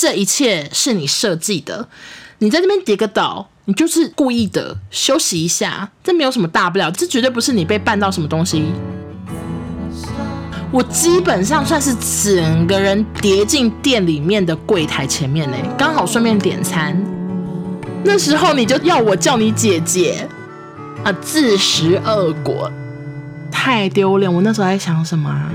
这一切是你设计的，你在这边跌个倒，你就是故意的，休息一下，这没有什么大不了，这绝对不是你被绊到什么东西。我基本上算是整个人跌进店里面的柜台前面嘞，刚好顺便点餐。那时候你就要我叫你姐姐啊，自食恶果，太丢脸！我那时候在想什么啊？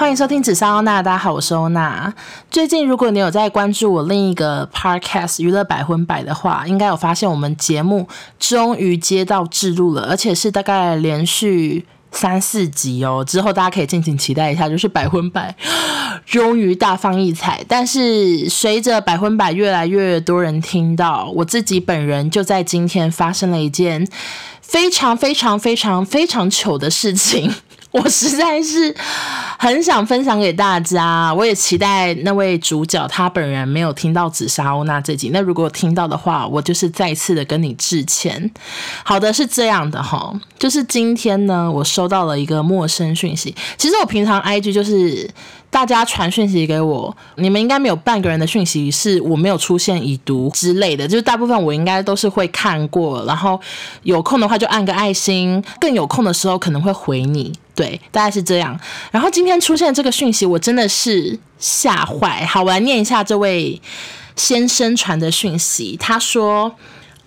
欢迎收听紫砂欧娜，大家好，我是欧娜。最近如果你有在关注我另一个 podcast 娱乐百分百的话，应该有发现我们节目终于接到置入了，而且是大概连续。三四集哦，之后大家可以敬请期待一下，就是百分百 终于大放异彩。但是随着百分百越来越多人听到，我自己本人就在今天发生了一件非常非常非常非常糗的事情。我实在是很想分享给大家，我也期待那位主角他本人没有听到紫砂欧娜这集。那如果听到的话，我就是再次的跟你致歉。好的，是这样的哈，就是今天呢，我收到了一个陌生讯息。其实我平常 IG 就是。大家传讯息给我，你们应该没有半个人的讯息是我没有出现已读之类的，就是大部分我应该都是会看过，然后有空的话就按个爱心，更有空的时候可能会回你，对，大概是这样。然后今天出现这个讯息，我真的是吓坏。好，我来念一下这位先生传的讯息，他说：“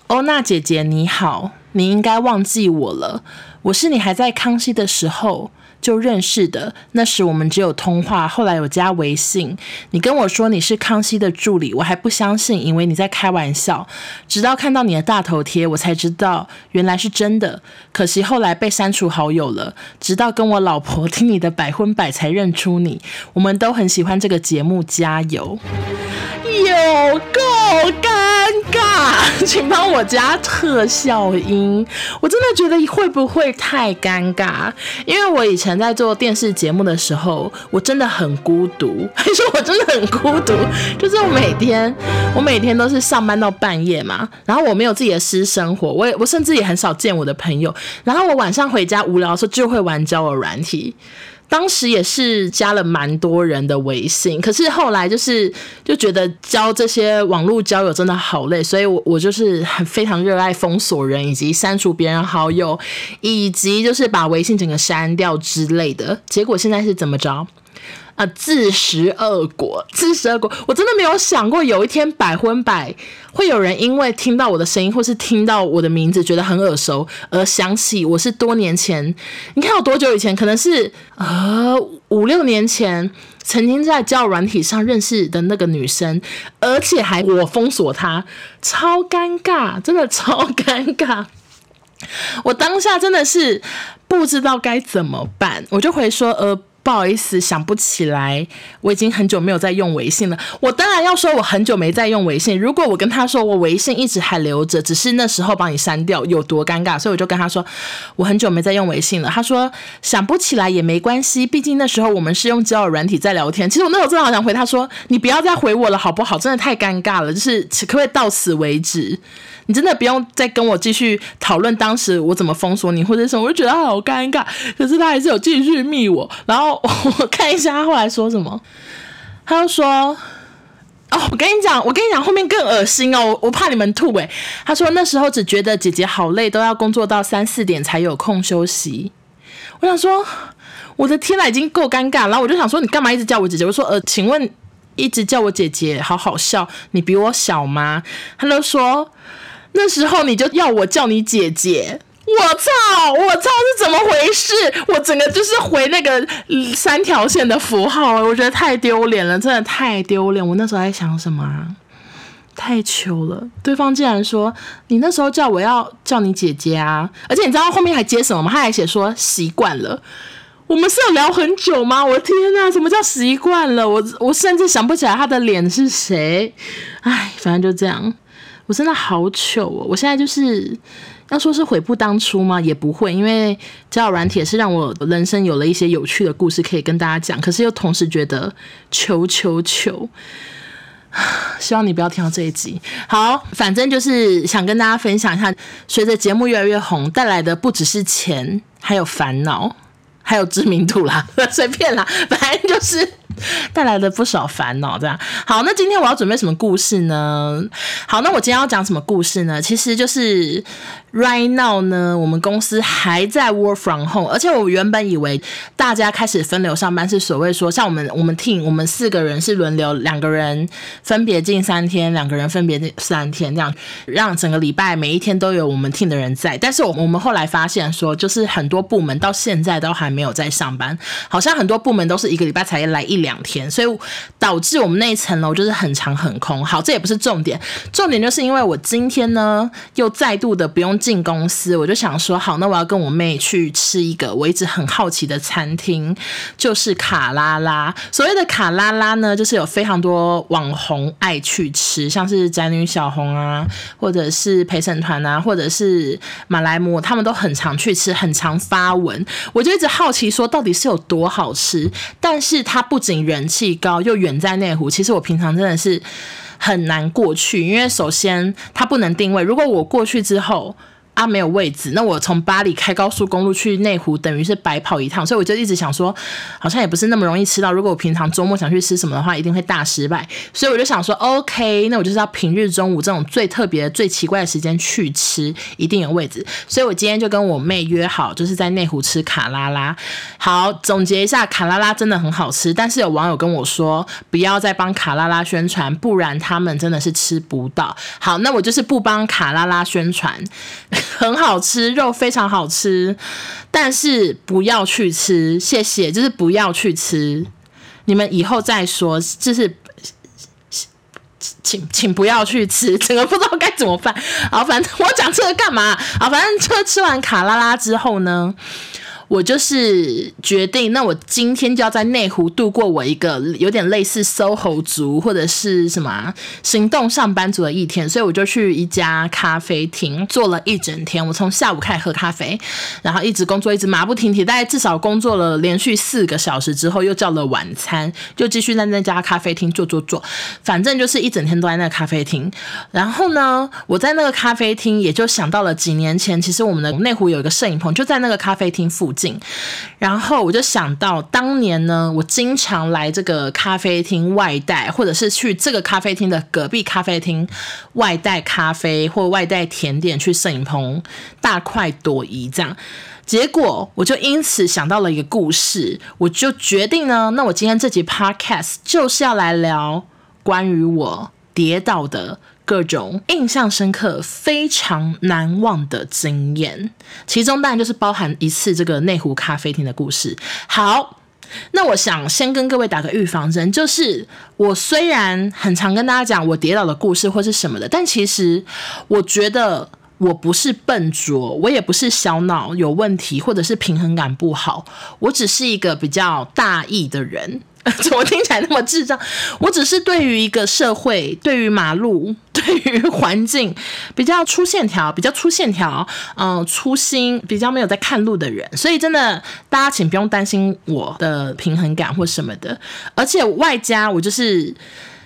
欧娜姐姐你好，你应该忘记我了，我是你还在康熙的时候。”就认识的，那时我们只有通话，后来有加微信。你跟我说你是康熙的助理，我还不相信，以为你在开玩笑。直到看到你的大头贴，我才知道原来是真的。可惜后来被删除好友了。直到跟我老婆听你的百分百才认出你。我们都很喜欢这个节目，加油！有够尴，请帮我加特效音。我真的觉得会不会太尴尬？因为我以前在做电视节目的时候，我真的很孤独，还说我真的很孤独。就是我每天，我每天都是上班到半夜嘛，然后我没有自己的私生活，我也我甚至也很少见我的朋友。然后我晚上回家无聊的时候就会玩交友软体。当时也是加了蛮多人的微信，可是后来就是就觉得交这些网络交友真的好累，所以我我就是很非常热爱封锁人，以及删除别人好友，以及就是把微信整个删掉之类的。结果现在是怎么着？啊！自食恶果，自食恶果。我真的没有想过有一天百分百会有人因为听到我的声音，或是听到我的名字觉得很耳熟，而想起我是多年前。你看有多久以前？可能是呃五六年前，曾经在交友软体上认识的那个女生，而且还我封锁她，超尴尬，真的超尴尬。我当下真的是不知道该怎么办，我就回说呃。不好意思，想不起来，我已经很久没有在用微信了。我当然要说，我很久没在用微信。如果我跟他说我微信一直还留着，只是那时候帮你删掉，有多尴尬？所以我就跟他说我很久没在用微信了。他说想不起来也没关系，毕竟那时候我们是用交友软体在聊天。其实我那时候真的好想回他说，你不要再回我了，好不好？真的太尴尬了，就是可不可以到此为止？你真的不用再跟我继续讨论当时我怎么封锁你或者什么，我就觉得好尴尬。可是他还是有继续密我，然后 我看一下他后来说什么，他就说：“哦，我跟你讲，我跟你讲，后面更恶心哦，我怕你们吐诶。”他说那时候只觉得姐姐好累，都要工作到三四点才有空休息。我想说，我的天呐，已经够尴尬。然后我就想说，你干嘛一直叫我姐姐？我说呃，请问一直叫我姐姐，好好笑，你比我小吗？他就说。那时候你就要我叫你姐姐，我操，我操是怎么回事？我整个就是回那个三条线的符号，我觉得太丢脸了，真的太丢脸。我那时候在想什么啊？太糗了！对方竟然说你那时候叫我要叫你姐姐啊，而且你知道后面还接什么吗？他还写说习惯了。我们是有聊很久吗？我的天呐，什么叫习惯了？我我甚至想不起来他的脸是谁。哎，反正就这样。我真的好糗哦！我现在就是要说是悔不当初吗？也不会，因为交友软体是让我人生有了一些有趣的故事可以跟大家讲。可是又同时觉得求求求，希望你不要听到这一集。好，反正就是想跟大家分享一下，随着节目越来越红，带来的不只是钱，还有烦恼，还有知名度啦，随便啦，反正就是。带来了不少烦恼。这样好，那今天我要准备什么故事呢？好，那我今天要讲什么故事呢？其实就是。Right now 呢，我们公司还在 work from home，而且我原本以为大家开始分流上班是所谓说，像我们我们 team 我们四个人是轮流，两个人分别进三天，两个人分别进三天，这样让整个礼拜每一天都有我们 team 的人在。但是我我们后来发现说，就是很多部门到现在都还没有在上班，好像很多部门都是一个礼拜才来一两天，所以导致我们那一层楼就是很长很空。好，这也不是重点，重点就是因为我今天呢又再度的不用。进公司，我就想说，好，那我要跟我妹去吃一个我一直很好奇的餐厅，就是卡拉拉。所谓的卡拉拉呢，就是有非常多网红爱去吃，像是宅女小红啊，或者是陪审团啊，或者是马来貘，他们都很常去吃，很常发文。我就一直好奇说，到底是有多好吃？但是它不仅人气高，又远在内湖。其实我平常真的是很难过去，因为首先它不能定位。如果我过去之后，啊，没有位置，那我从巴黎开高速公路去内湖，等于是白跑一趟，所以我就一直想说，好像也不是那么容易吃到。如果我平常周末想去吃什么的话，一定会大失败。所以我就想说，OK，那我就是要平日中午这种最特别、最奇怪的时间去吃，一定有位置。所以我今天就跟我妹约好，就是在内湖吃卡拉拉。好，总结一下，卡拉拉真的很好吃，但是有网友跟我说，不要再帮卡拉拉宣传，不然他们真的是吃不到。好，那我就是不帮卡拉拉宣传。很好吃，肉非常好吃，但是不要去吃，谢谢，就是不要去吃，你们以后再说，就是请请不要去吃，整个不知道该怎么办。好，反正 我讲这个干嘛？好，反正就吃完卡拉拉之后呢。我就是决定，那我今天就要在内湖度过我一个有点类似 SOHO 族或者是什么行动上班族的一天，所以我就去一家咖啡厅坐了一整天。我从下午开始喝咖啡，然后一直工作，一直马不停蹄，大概至少工作了连续四个小时之后，又叫了晚餐，就继续在那家咖啡厅坐坐坐，反正就是一整天都在那个咖啡厅。然后呢，我在那个咖啡厅也就想到了几年前，其实我们的内湖有一个摄影棚，就在那个咖啡厅附近。然后我就想到，当年呢，我经常来这个咖啡厅外带，或者是去这个咖啡厅的隔壁咖啡厅外带咖啡或外带甜点去摄影棚大快朵颐这样。结果我就因此想到了一个故事，我就决定呢，那我今天这集 podcast 就是要来聊关于我跌倒的。各种印象深刻、非常难忘的经验，其中当然就是包含一次这个内湖咖啡厅的故事。好，那我想先跟各位打个预防针，就是我虽然很常跟大家讲我跌倒的故事或是什么的，但其实我觉得我不是笨拙，我也不是小脑有问题，或者是平衡感不好，我只是一个比较大意的人。怎么听起来那么智障？我只是对于一个社会、对于马路、对于环境比较粗线条、比较粗线条，嗯、粗心，比较没有在看路的人。所以真的，大家请不用担心我的平衡感或什么的。而且外加我就是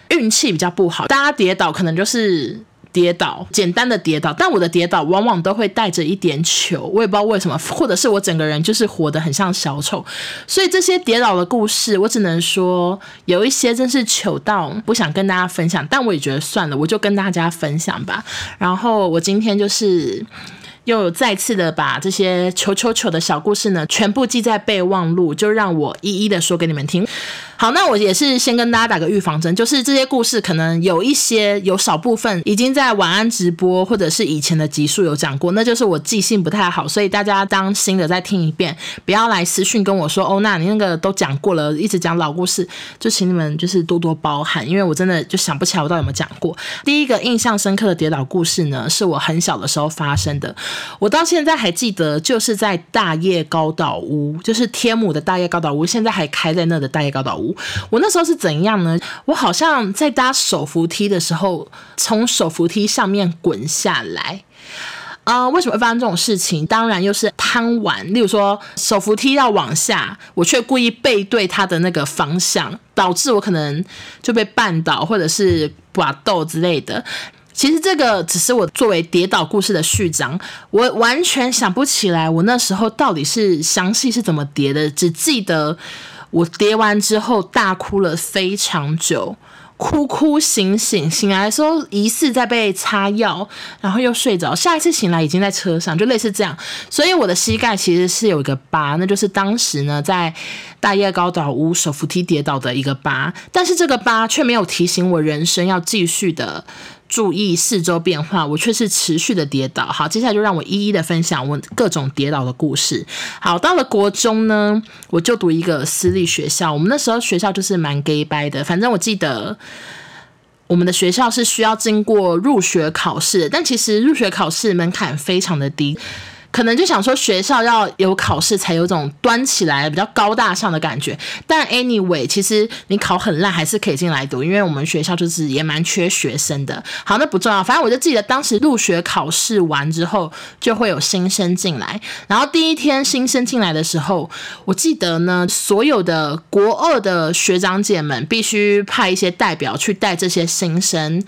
运气比较不好，大家跌倒可能就是。跌倒，简单的跌倒，但我的跌倒往往都会带着一点糗，我也不知道为什么，或者是我整个人就是活得很像小丑，所以这些跌倒的故事，我只能说有一些真是糗到不想跟大家分享，但我也觉得算了，我就跟大家分享吧。然后我今天就是又再次的把这些糗糗糗的小故事呢，全部记在备忘录，就让我一一的说给你们听。好，那我也是先跟大家打个预防针，就是这些故事可能有一些有少部分已经在晚安直播或者是以前的集数有讲过，那就是我记性不太好，所以大家当新的再听一遍，不要来私讯跟我说哦，那你那个都讲过了，一直讲老故事，就请你们就是多多包涵，因为我真的就想不起来我到底有没有讲过。第一个印象深刻的跌倒故事呢，是我很小的时候发生的，我到现在还记得，就是在大叶高岛屋，就是天母的大叶高岛屋，现在还开在那的大叶高岛屋。我那时候是怎样呢？我好像在搭手扶梯的时候，从手扶梯上面滚下来。呃，为什么会发生这种事情？当然又是贪玩。例如说，手扶梯要往下，我却故意背对它的那个方向，导致我可能就被绊倒，或者是刮豆之类的。其实这个只是我作为跌倒故事的序章，我完全想不起来我那时候到底是详细是怎么跌的，只记得。我跌完之后大哭了非常久。哭哭醒醒，醒来的时候疑似在被擦药，然后又睡着。下一次醒来已经在车上，就类似这样。所以我的膝盖其实是有一个疤，那就是当时呢在大叶高岛屋手扶梯跌倒的一个疤。但是这个疤却没有提醒我人生要继续的。注意四周变化，我却是持续的跌倒。好，接下来就让我一一的分享我各种跌倒的故事。好，到了国中呢，我就读一个私立学校。我们那时候学校就是蛮 gay 掰的，反正我记得我们的学校是需要经过入学考试，但其实入学考试门槛非常的低。可能就想说学校要有考试才有种端起来比较高大上的感觉，但 anyway，其实你考很烂还是可以进来读，因为我们学校就是也蛮缺学生的。好，那不重要，反正我就记得当时入学考试完之后就会有新生进来，然后第一天新生进来的时候，我记得呢，所有的国二的学长姐们必须派一些代表去带这些新生。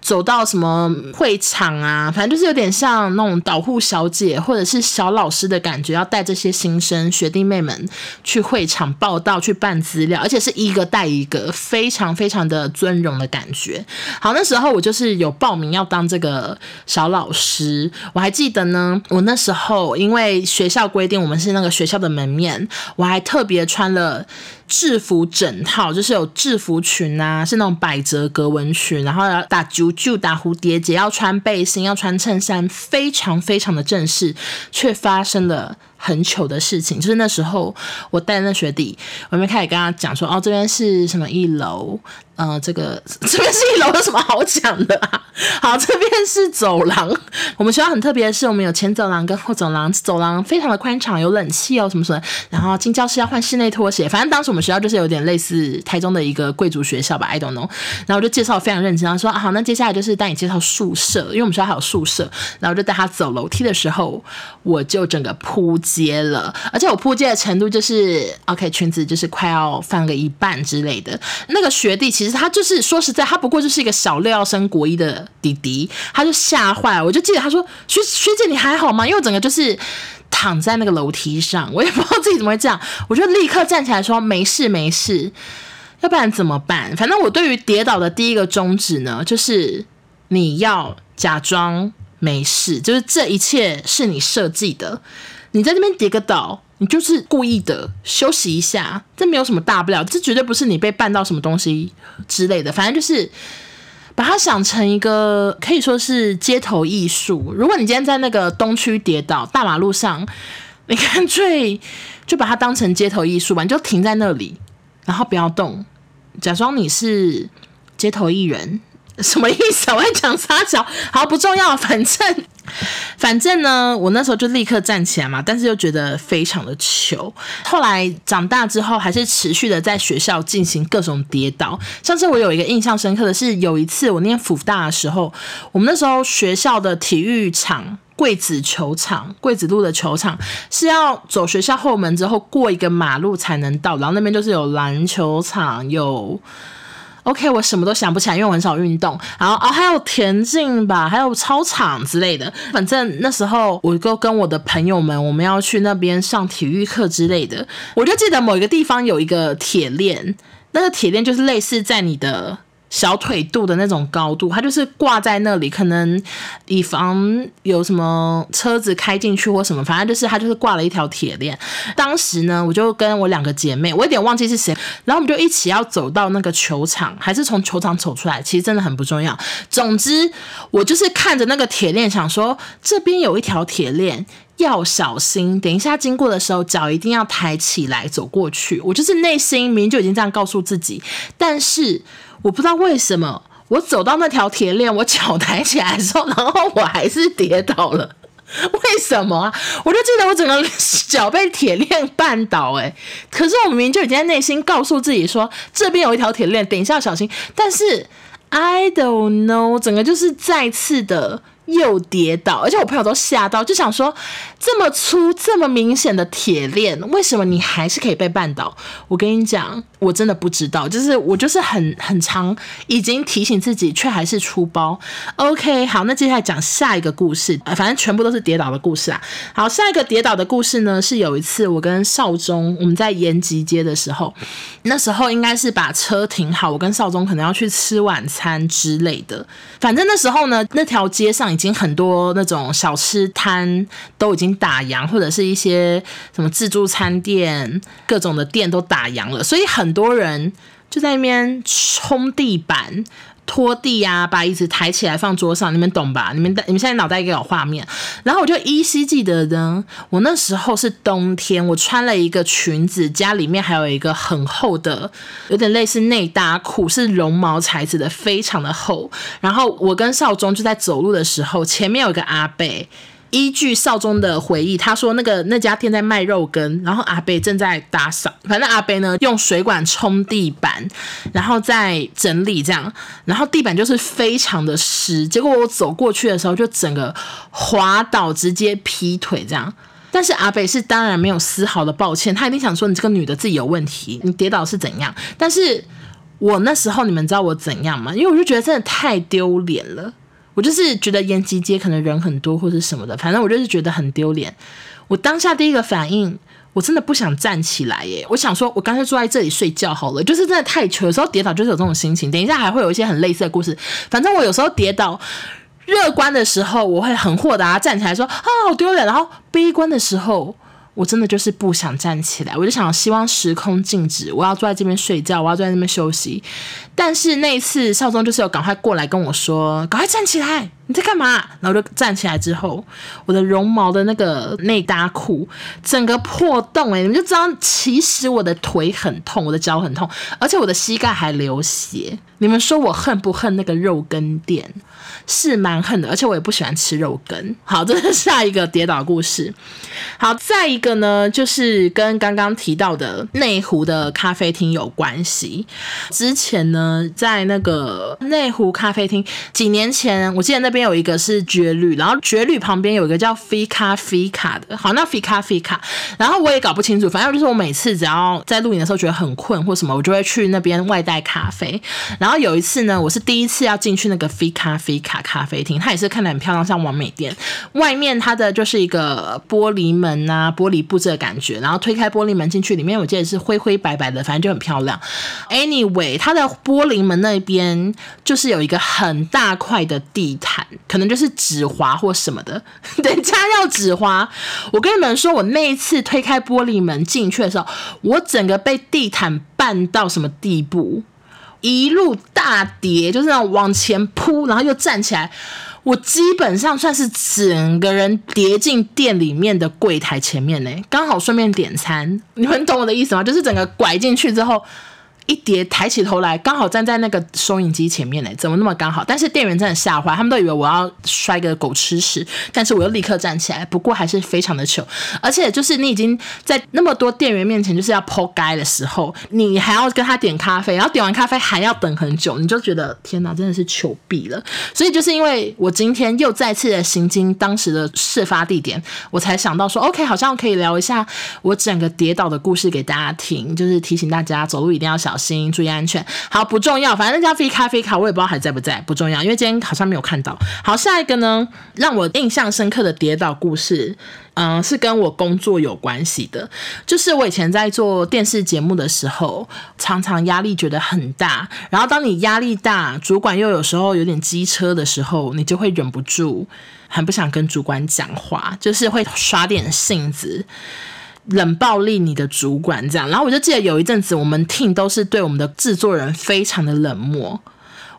走到什么会场啊，反正就是有点像那种导护小姐或者是小老师的感觉，要带这些新生学弟妹们去会场报到、去办资料，而且是一个带一个，非常非常的尊荣的感觉。好，那时候我就是有报名要当这个小老师，我还记得呢。我那时候因为学校规定我们是那个学校的门面，我还特别穿了。制服整套就是有制服裙啊，是那种百褶格纹裙，然后要打啾啾、打蝴蝶结，要穿背心，要穿衬衫，非常非常的正式，却发生了很糗的事情。就是那时候我带那学弟，我们开始跟他讲说，哦，这边是什么一楼。呃，这个 这边是一楼，有什么好讲的啊？好，这边是走廊。我们学校很特别的是，我们有前走廊跟后走廊，走廊非常的宽敞，有冷气哦，什么什么。然后进教室要换室内拖鞋，反正当时我们学校就是有点类似台中的一个贵族学校吧，I don't know。然后我就介绍非常认真，然后说好，那接下来就是带你介绍宿舍，因为我们学校还有宿舍。然后就带他走楼梯的时候，我就整个扑街了，而且我扑街的程度就是 OK，裙子就是快要翻个一半之类的。那个学弟其实。其实他就是说实在，他不过就是一个小六要升国一的弟弟，他就吓坏了。我就记得他说：“学学姐你还好吗？”因为我整个就是躺在那个楼梯上，我也不知道自己怎么会这样。我就立刻站起来说：“没事没事，要不然怎么办？反正我对于跌倒的第一个宗旨呢，就是你要假装没事，就是这一切是你设计的。你在这边跌个倒。”你就是故意的，休息一下，这没有什么大不了，这绝对不是你被绊到什么东西之类的，反正就是把它想成一个可以说是街头艺术。如果你今天在那个东区跌倒，大马路上，你干脆就把它当成街头艺术吧，你就停在那里，然后不要动，假装你是街头艺人，什么意思？我在讲撒娇，好，不重要，反正。反正呢，我那时候就立刻站起来嘛，但是又觉得非常的糗。后来长大之后，还是持续的在学校进行各种跌倒。上次我有一个印象深刻的是，有一次我念辅大的时候，我们那时候学校的体育场桂子球场、桂子路的球场是要走学校后门之后过一个马路才能到，然后那边就是有篮球场有。OK，我什么都想不起来，因为我很少运动。然后啊，还有田径吧，还有操场之类的。反正那时候，我就跟我的朋友们，我们要去那边上体育课之类的。我就记得某一个地方有一个铁链，那个铁链就是类似在你的。小腿肚的那种高度，它就是挂在那里，可能以防有什么车子开进去或什么，反正就是它就是挂了一条铁链。当时呢，我就跟我两个姐妹，我有点忘记是谁，然后我们就一起要走到那个球场，还是从球场走出来，其实真的很不重要。总之，我就是看着那个铁链，想说这边有一条铁链。要小心，等一下经过的时候，脚一定要抬起来走过去。我就是内心明明就已经这样告诉自己，但是我不知道为什么，我走到那条铁链，我脚抬起来的时候，然后我还是跌倒了。为什么啊？我就记得我整个脚被铁链绊倒，诶，可是我明明就已经在内心告诉自己说，这边有一条铁链，等一下小心。但是 I don't know，整个就是再次的。又跌倒，而且我朋友都吓到，就想说这么粗、这么明显的铁链，为什么你还是可以被绊倒？我跟你讲，我真的不知道，就是我就是很很长已经提醒自己，却还是出包。OK，好，那接下来讲下一个故事，反正全部都是跌倒的故事啊。好，下一个跌倒的故事呢，是有一次我跟少宗我们在延吉街的时候，那时候应该是把车停好，我跟少宗可能要去吃晚餐之类的。反正那时候呢，那条街上已经很多那种小吃摊都已经打烊，或者是一些什么自助餐店，各种的店都打烊了，所以很。多人就在那边冲地板、拖地啊，把椅子抬起来放桌上，你们懂吧？你们你们现在脑袋应该有画面。然后我就依稀记得呢，我那时候是冬天，我穿了一个裙子，家里面还有一个很厚的，有点类似内搭裤，是绒毛材质的，非常的厚。然后我跟少宗就在走路的时候，前面有一个阿伯。依据少宗的回忆，他说那个那家店在卖肉羹，然后阿伯正在打扫，反正阿伯呢用水管冲地板，然后再整理这样，然后地板就是非常的湿，结果我走过去的时候就整个滑倒，直接劈腿这样。但是阿北是当然没有丝毫的抱歉，他一定想说你这个女的自己有问题，你跌倒是怎样？但是我那时候你们知道我怎样吗？因为我就觉得真的太丢脸了。我就是觉得延吉街可能人很多或是什么的，反正我就是觉得很丢脸。我当下第一个反应，我真的不想站起来耶。我想说，我干脆坐在这里睡觉好了。就是真的太糗，有时候跌倒就是有这种心情。等一下还会有一些很类似的故事。反正我有时候跌倒，乐观的时候我会很豁达站起来说啊好丢脸，然后悲观的时候。我真的就是不想站起来，我就想希望时空静止，我要坐在这边睡觉，我要坐在那边休息。但是那一次少宗就是有赶快过来跟我说，赶快站起来，你在干嘛？然后就站起来之后，我的绒毛的那个内搭裤整个破洞，欸，你们就知道，其实我的腿很痛，我的脚很痛，而且我的膝盖还流血。你们说我恨不恨那个肉羹店？是蛮恨的，而且我也不喜欢吃肉羹。好，这是下一个跌倒故事。好，再一个呢，就是跟刚刚提到的内湖的咖啡厅有关系。之前呢，在那个内湖咖啡厅，几年前我记得那边边有一个是绝旅，然后绝旅旁边有一个叫菲卡菲卡的。好，那菲卡菲卡，然后我也搞不清楚，反正就是我每次只要在录影的时候觉得很困或什么，我就会去那边外带咖啡。然后有一次呢，我是第一次要进去那个菲卡菲卡。咖啡厅，它也是看得很漂亮，像完美店。外面它的就是一个玻璃门啊，玻璃布置的感觉。然后推开玻璃门进去，里面我记得是灰灰白白的，反正就很漂亮。Anyway，它的玻璃门那边就是有一个很大块的地毯，可能就是纸滑或什么的。等一下要纸滑，我跟你们说，我那一次推开玻璃门进去的时候，我整个被地毯绊到什么地步？一路大跌，就是那种往前扑，然后又站起来。我基本上算是整个人跌进店里面的柜台前面呢，刚好顺便点餐。你们懂我的意思吗？就是整个拐进去之后。一叠抬起头来，刚好站在那个收银机前面呢，怎么那么刚好？但是店员真的吓坏，他们都以为我要摔个狗吃屎，但是我又立刻站起来。不过还是非常的糗，而且就是你已经在那么多店员面前就是要扑街的时候，你还要跟他点咖啡，然后点完咖啡还要等很久，你就觉得天哪，真的是糗毙了。所以就是因为我今天又再次的行经当时的事发地点，我才想到说，OK，好像可以聊一下我整个跌倒的故事给大家听，就是提醒大家走路一定要小心，注意安全。好，不重要，反正那家飞咖啡卡我也不知道还在不在，不重要，因为今天好像没有看到。好，下一个呢，让我印象深刻的跌倒故事，嗯、是跟我工作有关系的。就是我以前在做电视节目的时候，常常压力觉得很大。然后当你压力大，主管又有时候有点机车的时候，你就会忍不住很不想跟主管讲话，就是会耍点性子。冷暴力你的主管这样，然后我就记得有一阵子，我们 team 都是对我们的制作人非常的冷漠。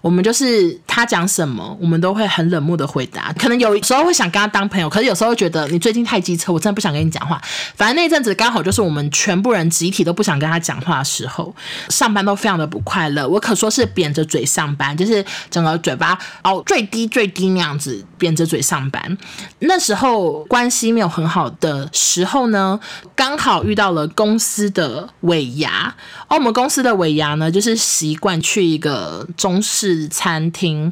我们就是他讲什么，我们都会很冷漠的回答。可能有时候会想跟他当朋友，可是有时候觉得你最近太机车，我真的不想跟你讲话。反正那阵子刚好就是我们全部人集体都不想跟他讲话的时候，上班都非常的不快乐。我可说是扁着嘴上班，就是整个嘴巴哦最低最低那样子扁着嘴上班。那时候关系没有很好的时候呢，刚好遇到了公司的尾牙。而我们公司的尾牙呢，就是习惯去一个中式。餐厅、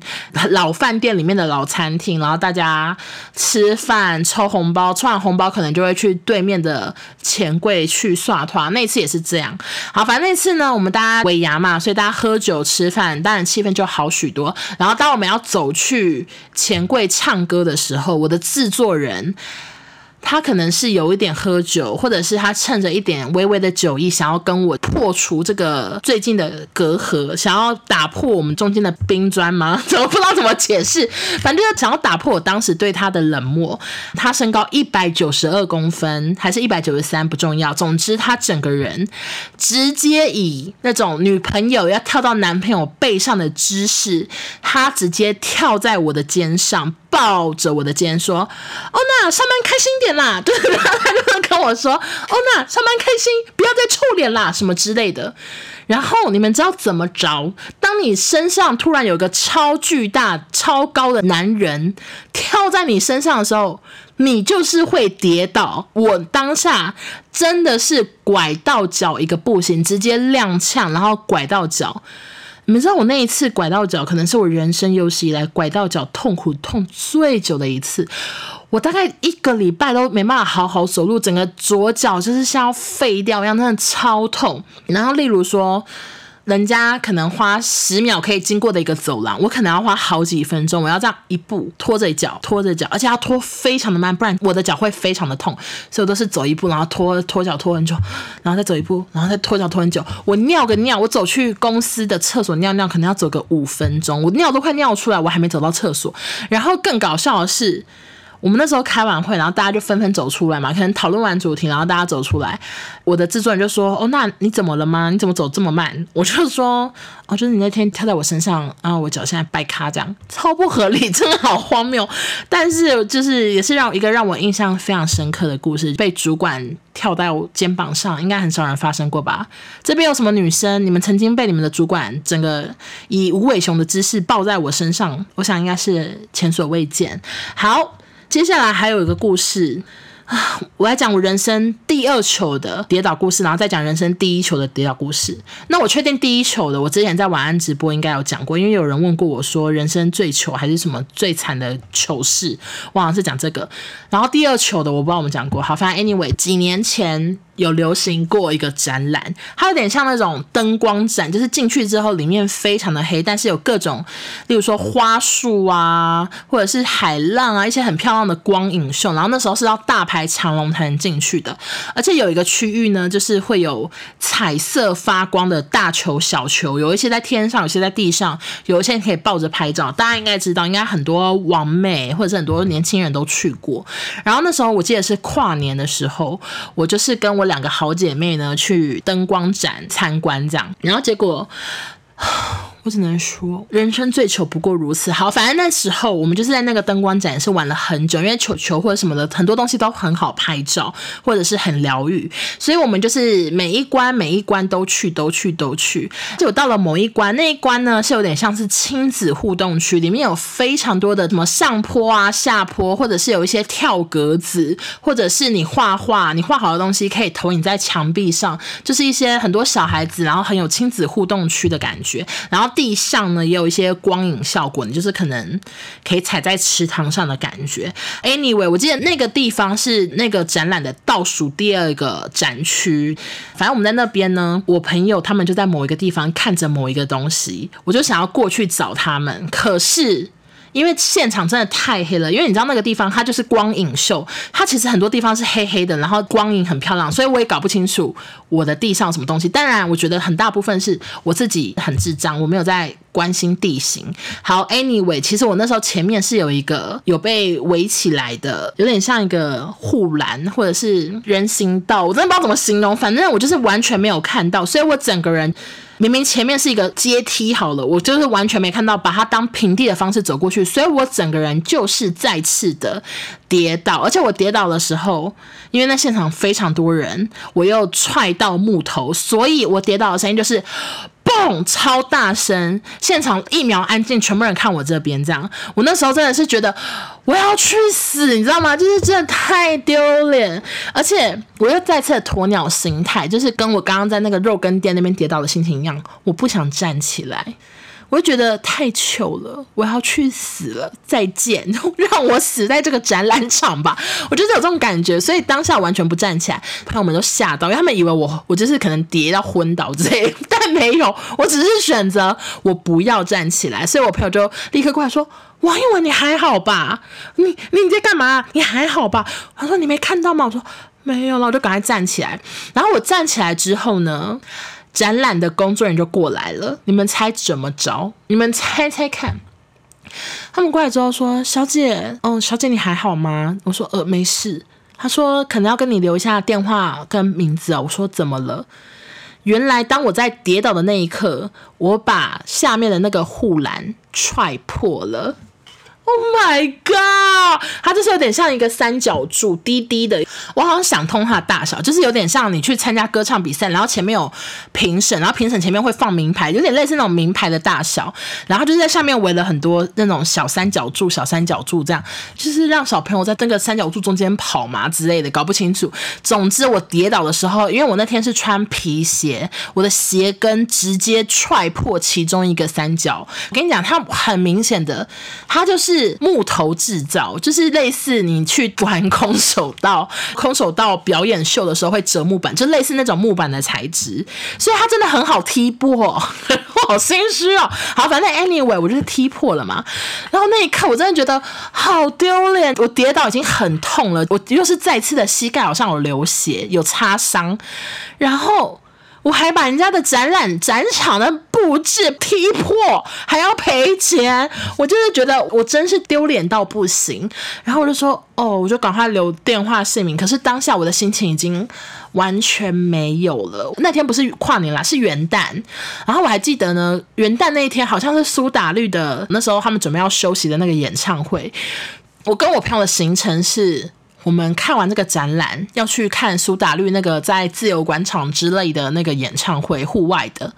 老饭店里面的老餐厅，然后大家吃饭抽红包，抽完红包可能就会去对面的钱柜去刷团。那次也是这样。好，反正那次呢，我们大家尾牙嘛，所以大家喝酒吃饭，当然气氛就好许多。然后当我们要走去钱柜唱歌的时候，我的制作人。他可能是有一点喝酒，或者是他趁着一点微微的酒意，想要跟我破除这个最近的隔阂，想要打破我们中间的冰砖吗？怎么不知道怎么解释？反正就想要打破我当时对他的冷漠。他身高一百九十二公分，还是一百九十三不重要，总之他整个人直接以那种女朋友要跳到男朋友背上的姿势，他直接跳在我的肩上。抱着我的肩说：“哦，那，上班开心点啦！” 对，然后他就跟我说：“欧娜，上班开心，不要再臭脸啦，什么之类的。”然后你们知道怎么着？当你身上突然有个超巨大、超高的男人跳在你身上的时候，你就是会跌倒。我当下真的是拐到脚一个不行，直接踉跄，然后拐到脚。你们知道我那一次拐到脚，可能是我人生有史以来拐到脚痛苦痛最久的一次。我大概一个礼拜都没办法好好走路，整个左脚就是像要废掉一样，真的超痛。然后例如说。人家可能花十秒可以经过的一个走廊，我可能要花好几分钟。我要这样一步拖着脚，拖着脚，而且要拖非常的慢，不然我的脚会非常的痛。所以我都是走一步，然后拖拖脚拖很久，然后再走一步，然后再拖脚拖很久。我尿个尿，我走去公司的厕所尿尿，可能要走个五分钟。我尿都快尿出来，我还没走到厕所。然后更搞笑的是。我们那时候开完会，然后大家就纷纷走出来嘛，可能讨论完主题，然后大家走出来，我的制作人就说：“哦，那你怎么了吗？你怎么走这么慢？”我就说：“哦，就是你那天跳在我身上，然后我脚现在掰咖，这样超不合理，真的好荒谬。”但是就是也是让一个让我印象非常深刻的故事，被主管跳在我肩膀上，应该很少人发生过吧？这边有什么女生？你们曾经被你们的主管整个以无尾熊的姿势抱在我身上？我想应该是前所未见。好。接下来还有一个故事啊，我来讲我人生第二球的跌倒故事，然后再讲人生第一球的跌倒故事。那我确定第一球的，我之前在晚安直播应该有讲过，因为有人问过我说人生最糗还是什么最惨的糗事，我好像是讲这个。然后第二球的我不知道我们讲过，好，反正 anyway 几年前。有流行过一个展览，它有点像那种灯光展，就是进去之后里面非常的黑，但是有各种，例如说花束啊，或者是海浪啊，一些很漂亮的光影秀。然后那时候是要大排长龙才能进去的，而且有一个区域呢，就是会有彩色发光的大球、小球，有一些在天上，有些在地上，有一些可以抱着拍照。大家应该知道，应该很多网美或者是很多年轻人都去过。然后那时候我记得是跨年的时候，我就是跟我。两个好姐妹呢，去灯光展参观，这样，然后结果。我只能说，人生最糗不过如此。好，反正那时候我们就是在那个灯光展是玩了很久，因为球球或者什么的很多东西都很好拍照，或者是很疗愈，所以我们就是每一关每一关都去都去都去。就到了某一关，那一关呢是有点像是亲子互动区，里面有非常多的什么上坡啊、下坡，或者是有一些跳格子，或者是你画画，你画好的东西可以投影在墙壁上，就是一些很多小孩子，然后很有亲子互动区的感觉，然后。地上呢也有一些光影效果，你就是可能可以踩在池塘上的感觉。Anyway，我记得那个地方是那个展览的倒数第二个展区。反正我们在那边呢，我朋友他们就在某一个地方看着某一个东西，我就想要过去找他们，可是。因为现场真的太黑了，因为你知道那个地方它就是光影秀，它其实很多地方是黑黑的，然后光影很漂亮，所以我也搞不清楚我的地上什么东西。当然，我觉得很大部分是我自己很智障，我没有在关心地形。好，Anyway，其实我那时候前面是有一个有被围起来的，有点像一个护栏或者是人行道，我真的不知道怎么形容，反正我就是完全没有看到，所以我整个人。明明前面是一个阶梯，好了，我就是完全没看到，把它当平地的方式走过去，所以我整个人就是再次的跌倒，而且我跌倒的时候，因为那现场非常多人，我又踹到木头，所以我跌倒的声音就是。嘣！超大声，现场一秒安静，全部人看我这边，这样。我那时候真的是觉得我要去死，你知道吗？就是真的太丢脸，而且我又再次鸵鸟心态，就是跟我刚刚在那个肉羹店那边跌倒的心情一样，我不想站起来。我就觉得太糗了，我要去死了，再见，让我死在这个展览场吧。我就是有这种感觉，所以当下完全不站起来，朋友们都吓到，因为他们以为我我就是可能跌到昏倒之类，但没有，我只是选择我不要站起来，所以我朋友就立刻过来说：“王一文，你还好吧？你你你在干嘛？你还好吧？”他说：“你没看到吗？”我说：“没有了。”我就赶快站起来。然后我站起来之后呢，展览的工作人员就过来了。你们猜怎么着？你们猜猜看。他们过来之后说：“小姐，哦，小姐你还好吗？”我说：“呃，没事。”他说：“可能要跟你留一下电话跟名字啊。”我说：“怎么了？”原来当我在跌倒的那一刻，我把下面的那个护栏踹破了。Oh my god！它就是有点像一个三角柱，低低的。我好像想通它大小，就是有点像你去参加歌唱比赛，然后前面有评审，然后评审前面会放名牌，有点类似那种名牌的大小。然后就是在上面围了很多那种小三角柱、小三角柱，这样就是让小朋友在这个三角柱中间跑嘛之类的，搞不清楚。总之我跌倒的时候，因为我那天是穿皮鞋，我的鞋跟直接踹破其中一个三角。我跟你讲，它很明显的，它就是。是木头制造，就是类似你去玩空手道、空手道表演秀的时候会折木板，就类似那种木板的材质，所以它真的很好踢破，我 好心虚哦。好，反正 anyway 我就是踢破了嘛。然后那一刻我真的觉得好丢脸，我跌倒已经很痛了，我又是再次的膝盖好像有流血、有擦伤，然后。我还把人家的展览展场的布置踢破，还要赔钱，我就是觉得我真是丢脸到不行。然后我就说，哦，我就赶快留电话姓名。可是当下我的心情已经完全没有了。那天不是跨年啦，是元旦。然后我还记得呢，元旦那一天好像是苏打绿的，那时候他们准备要休息的那个演唱会。我跟我朋友的行程是。我们看完这个展览，要去看苏打绿那个在自由广场之类的那个演唱会，户外的。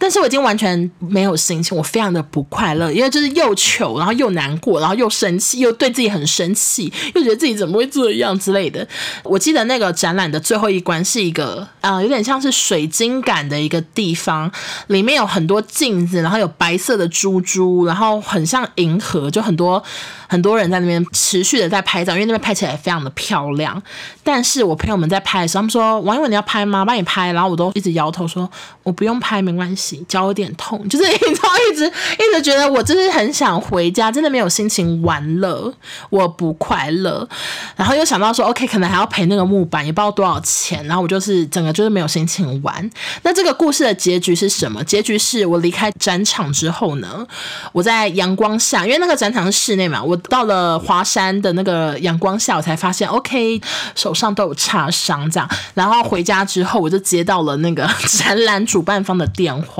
但是我已经完全没有心情，我非常的不快乐，因为就是又糗，然后又难过，然后又生气，又对自己很生气，又觉得自己怎么会这样之类的。我记得那个展览的最后一关是一个啊、有点像是水晶感的一个地方，里面有很多镜子，然后有白色的珠珠，然后很像银河，就很多很多人在那边持续的在拍照，因为那边拍起来非常的漂亮。但是我朋友们在拍的时候，他们说：“王一文你要拍吗？帮你拍。”然后我都一直摇头说：“我不用拍，没关系。”脚有点痛，就是你知道，一直一直觉得我就是很想回家，真的没有心情玩乐，我不快乐。然后又想到说，OK，可能还要赔那个木板，也不知道多少钱。然后我就是整个就是没有心情玩。那这个故事的结局是什么？结局是我离开展场之后呢，我在阳光下，因为那个展场是室内嘛，我到了华山的那个阳光下，我才发现，OK，手上都有擦伤这样。然后回家之后，我就接到了那个 展览主办方的电话。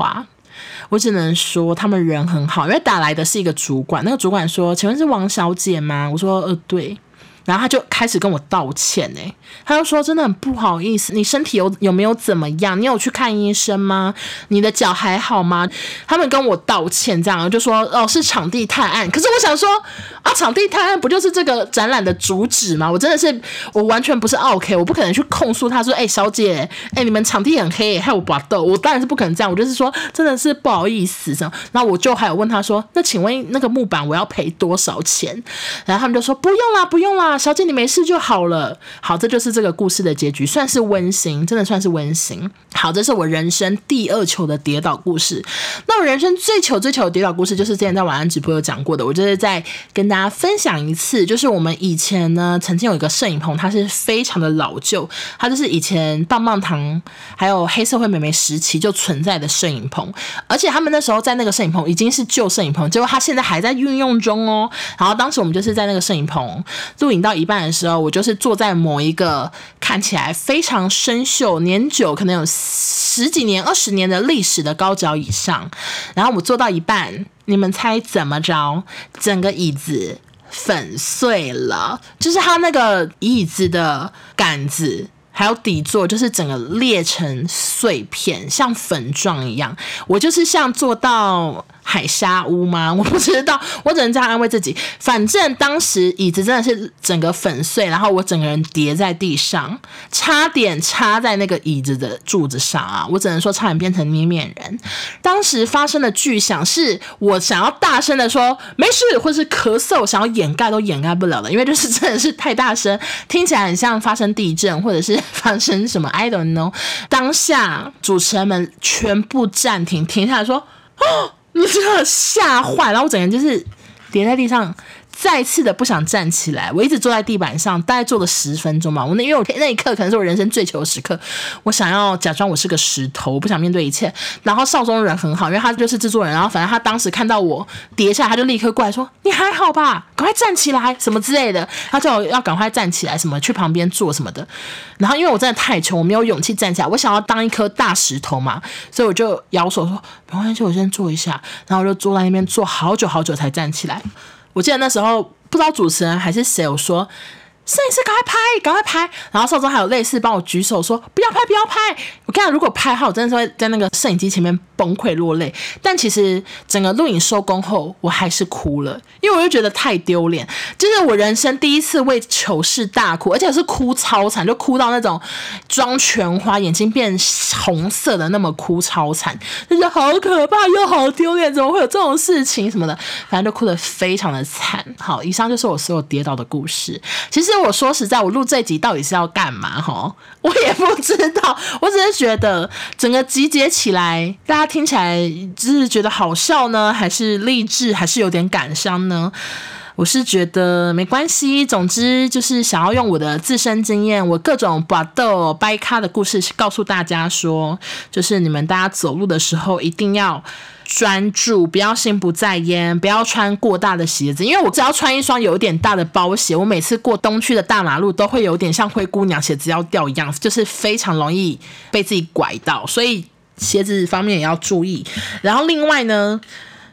我只能说他们人很好，因为打来的是一个主管，那个主管说：“请问是王小姐吗？”我说：“呃，对。”然后他就开始跟我道歉呢，他就说真的很不好意思，你身体有有没有怎么样？你有去看医生吗？你的脚还好吗？他们跟我道歉，这样就说哦是场地太暗。可是我想说啊，场地太暗不就是这个展览的主旨吗？我真的是我完全不是 OK，我不可能去控诉他说，哎小姐，哎你们场地很黑，害我拔豆，我当然是不可能这样。我就是说真的是不好意思这样。那我就还有问他说，那请问那个木板我要赔多少钱？然后他们就说不用啦，不用啦。小姐，你没事就好了。好，这就是这个故事的结局，算是温馨，真的算是温馨。好，这是我人生第二糗的跌倒故事。那我人生最糗最糗的跌倒故事，就是之前在晚安直播有讲过的。我就是在跟大家分享一次，就是我们以前呢，曾经有一个摄影棚，它是非常的老旧，它就是以前棒棒糖还有黑社会美眉时期就存在的摄影棚，而且他们那时候在那个摄影棚已经是旧摄影棚，结果它现在还在运用中哦。然后当时我们就是在那个摄影棚录影。到一半的时候，我就是坐在某一个看起来非常生锈、年久，可能有十几年、二十年的历史的高脚椅上。然后我坐到一半，你们猜怎么着？整个椅子粉碎了，就是它那个椅子的杆子还有底座，就是整个裂成碎片，像粉状一样。我就是像坐到。海沙屋吗？我不知道，我只能这样安慰自己。反正当时椅子真的是整个粉碎，然后我整个人跌在地上，差点插在那个椅子的柱子上啊！我只能说差点变成捏面人。当时发生的巨响是我想要大声的说没事，或是咳嗽，想要掩盖都掩盖不了的，因为就是真的是太大声，听起来很像发生地震或者是发生什么 I don't know。当下主持人们全部暂停，停下来说：“ 哦，你真的吓坏！”然后我整个人就是跌在地上。再次的不想站起来，我一直坐在地板上，大概坐了十分钟吧。我那因为我那一刻可能是我人生最糗的时刻，我想要假装我是个石头，我不想面对一切。然后少宗人很好，因为他就是制作人，然后反正他当时看到我跌下，他就立刻过来说：“你还好吧？赶快站起来，什么之类的。”他叫我要赶快站起来，什么去旁边坐什么的。然后因为我真的太穷，我没有勇气站起来，我想要当一颗大石头嘛，所以我就摇手说：“没关系，我先坐一下。”然后我就坐在那边坐好久好久才站起来。我记得那时候不知道主持人还是谁，我说。摄影师，赶快拍，赶快拍！然后少宗还有类似帮我举手说不要拍，不要拍。我跟你讲，如果拍好，我真的是会在那个摄影机前面崩溃落泪。但其实整个录影收工后，我还是哭了，因为我就觉得太丢脸，就是我人生第一次为糗事。大哭，而且是哭超惨，就哭到那种妆全花，眼睛变红色的那么哭超惨，就是好可怕又好丢脸，怎么会有这种事。情什么的，反正就哭得非常的惨。好，以上就是我所有跌倒的故事。其实。我说实在，我录这集到底是要干嘛？哈，我也不知道。我只是觉得整个集结起来，大家听起来就是觉得好笑呢，还是励志，还是有点感伤呢？我是觉得没关系。总之就是想要用我的自身经验，我各种拔豆掰咖的故事，告诉大家说，就是你们大家走路的时候一定要。专注，不要心不在焉，不要穿过大的鞋子，因为我只要穿一双有点大的包鞋，我每次过东区的大马路都会有点像灰姑娘鞋子要掉一样，就是非常容易被自己拐到，所以鞋子方面也要注意。然后另外呢，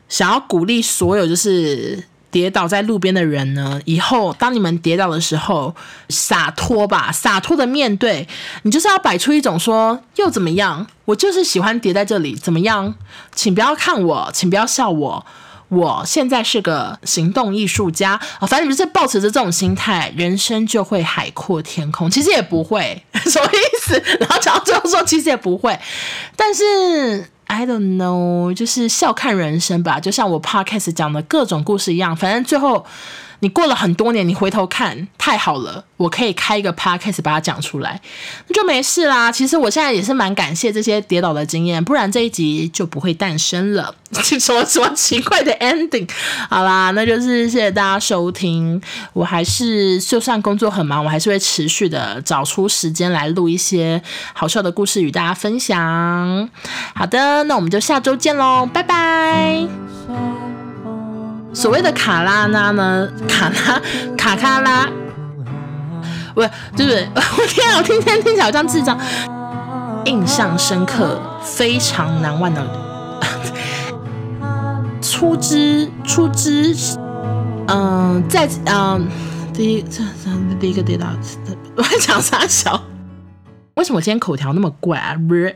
想要鼓励所有就是。跌倒在路边的人呢，以后当你们跌倒的时候，洒脱吧，洒脱的面对，你就是要摆出一种说又怎么样，我就是喜欢跌在这里，怎么样？请不要看我，请不要笑我，我现在是个行动艺术家啊！反正你们是抱持着这种心态，人生就会海阔天空。其实也不会，什么意思？然后讲到最后说，其实也不会，但是。I don't know，就是笑看人生吧，就像我 podcast 讲的各种故事一样，反正最后。你过了很多年，你回头看，太好了，我可以开一个 podcast 把它讲出来，那就没事啦。其实我现在也是蛮感谢这些跌倒的经验，不然这一集就不会诞生了。什么什么奇怪的 ending？好啦，那就是谢谢大家收听。我还是就算工作很忙，我还是会持续的找出时间来录一些好笑的故事与大家分享。好的，那我们就下周见喽，拜拜。所谓的卡拉拉呢？卡拉卡卡拉，不是，对不对？我天啊，我听天听起来好像智障。印象深刻，非常难忘的。初之初之，嗯，在嗯，第一这这第一个跌倒，我还讲啥小？为什么我今天口条那么怪啊？不是。